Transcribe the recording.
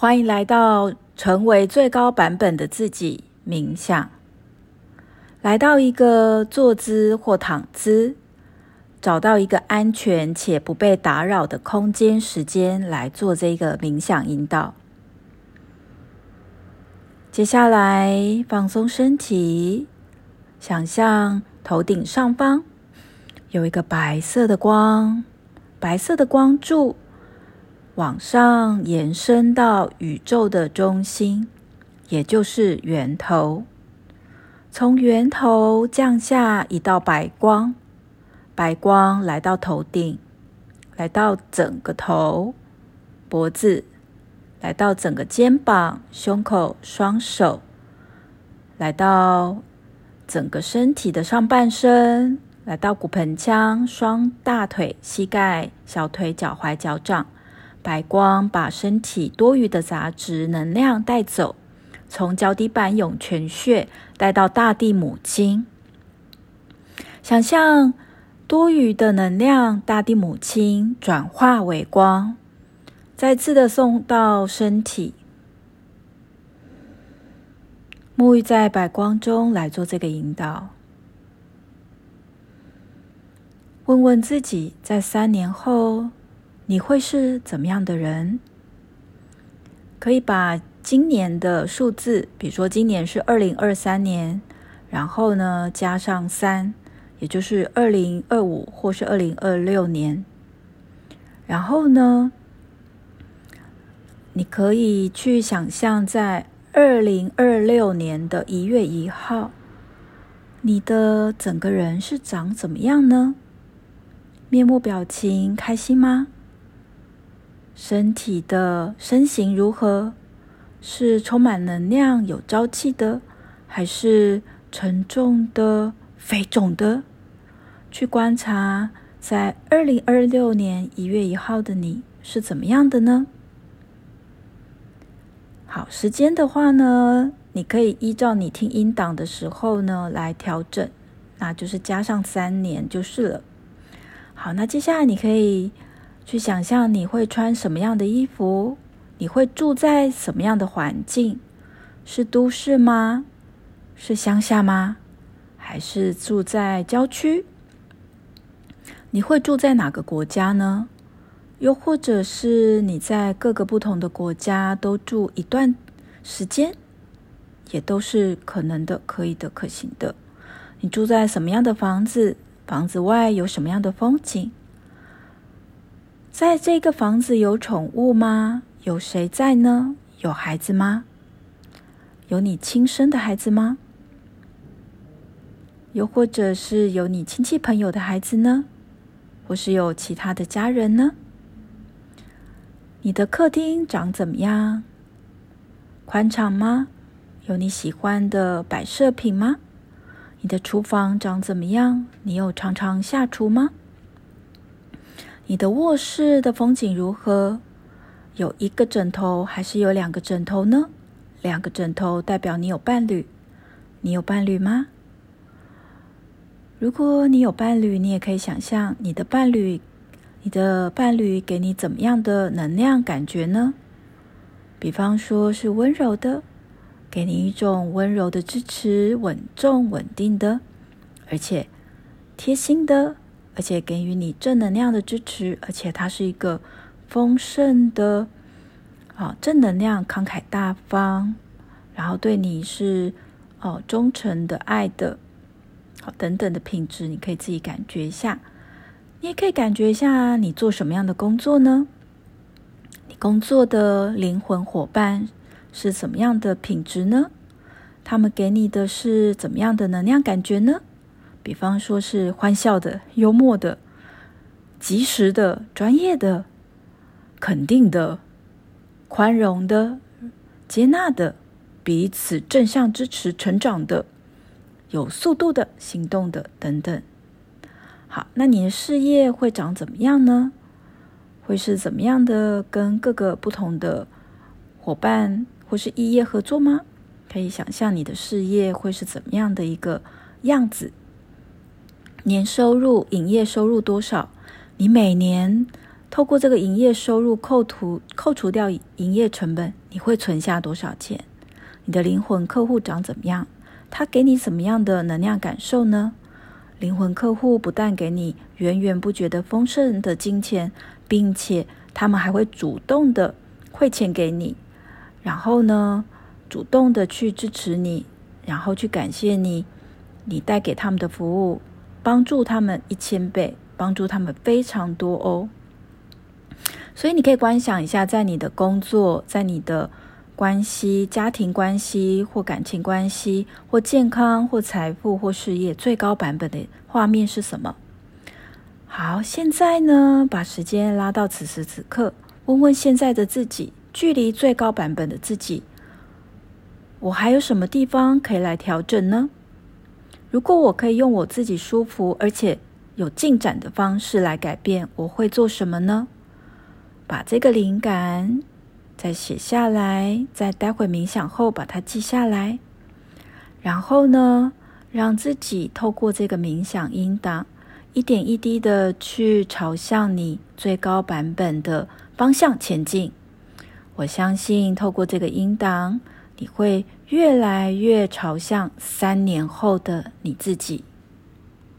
欢迎来到成为最高版本的自己冥想。来到一个坐姿或躺姿，找到一个安全且不被打扰的空间、时间来做这个冥想引导。接下来放松身体，想象头顶上方有一个白色的光，白色的光柱。往上延伸到宇宙的中心，也就是源头。从源头降下一道白光，白光来到头顶，来到整个头、脖子，来到整个肩膀、胸口、双手，来到整个身体的上半身，来到骨盆腔、双大腿、膝盖、小腿、脚踝、脚掌。白光把身体多余的杂质能量带走，从脚底板涌泉穴带到大地母亲。想象多余的能量，大地母亲转化为光，再次的送到身体。沐浴在白光中来做这个引导。问问自己，在三年后。你会是怎么样的人？可以把今年的数字，比如说今年是二零二三年，然后呢加上三，也就是二零二五或是二零二六年。然后呢，你可以去想象在二零二六年的一月一号，你的整个人是长怎么样呢？面目表情开心吗？身体的身形如何？是充满能量、有朝气的，还是沉重的、肥肿的？去观察，在二零二六年一月一号的你是怎么样的呢？好，时间的话呢，你可以依照你听音档的时候呢来调整，那就是加上三年就是了。好，那接下来你可以。去想象你会穿什么样的衣服，你会住在什么样的环境？是都市吗？是乡下吗？还是住在郊区？你会住在哪个国家呢？又或者是你在各个不同的国家都住一段时间，也都是可能的、可以的、可行的。你住在什么样的房子？房子外有什么样的风景？在这个房子有宠物吗？有谁在呢？有孩子吗？有你亲生的孩子吗？又或者是有你亲戚朋友的孩子呢？或是有其他的家人呢？你的客厅长怎么样？宽敞吗？有你喜欢的摆设品吗？你的厨房长怎么样？你有常常下厨吗？你的卧室的风景如何？有一个枕头还是有两个枕头呢？两个枕头代表你有伴侣，你有伴侣吗？如果你有伴侣，你也可以想象你的伴侣，你的伴侣给你怎么样的能量感觉呢？比方说是温柔的，给你一种温柔的支持，稳重稳定的，而且贴心的。而且给予你正能量的支持，而且他是一个丰盛的啊正能量、慷慨大方，然后对你是哦忠诚的、爱的，好等等的品质，你可以自己感觉一下。你也可以感觉一下，你做什么样的工作呢？你工作的灵魂伙伴是怎么样的品质呢？他们给你的是怎么样的能量感觉呢？比方说是欢笑的、幽默的、及时的、专业的、肯定的、宽容的、接纳的、彼此正向支持成长的、有速度的、行动的等等。好，那你的事业会长怎么样呢？会是怎么样的？跟各个不同的伙伴或是异业合作吗？可以想象你的事业会是怎么样的一个样子。年收入、营业收入多少？你每年透过这个营业收入扣除扣除掉营业成本，你会存下多少钱？你的灵魂客户长怎么样？他给你什么样的能量感受呢？灵魂客户不但给你源源不绝的丰盛的金钱，并且他们还会主动的汇钱给你，然后呢，主动的去支持你，然后去感谢你，你带给他们的服务，帮助他们一千倍，帮助他们非常多哦。所以你可以观想一下，在你的工作，在你的关系、家庭关系或感情关系，或健康、或财富、或事业，最高版本的画面是什么？好，现在呢，把时间拉到此时此刻，问问现在的自己，距离最高版本的自己，我还有什么地方可以来调整呢？如果我可以用我自己舒服而且有进展的方式来改变，我会做什么呢？把这个灵感再写下来，在待会冥想后把它记下来，然后呢，让自己透过这个冥想音档，一点一滴的去朝向你最高版本的方向前进。我相信透过这个音档，你会越来越朝向三年后的你自己。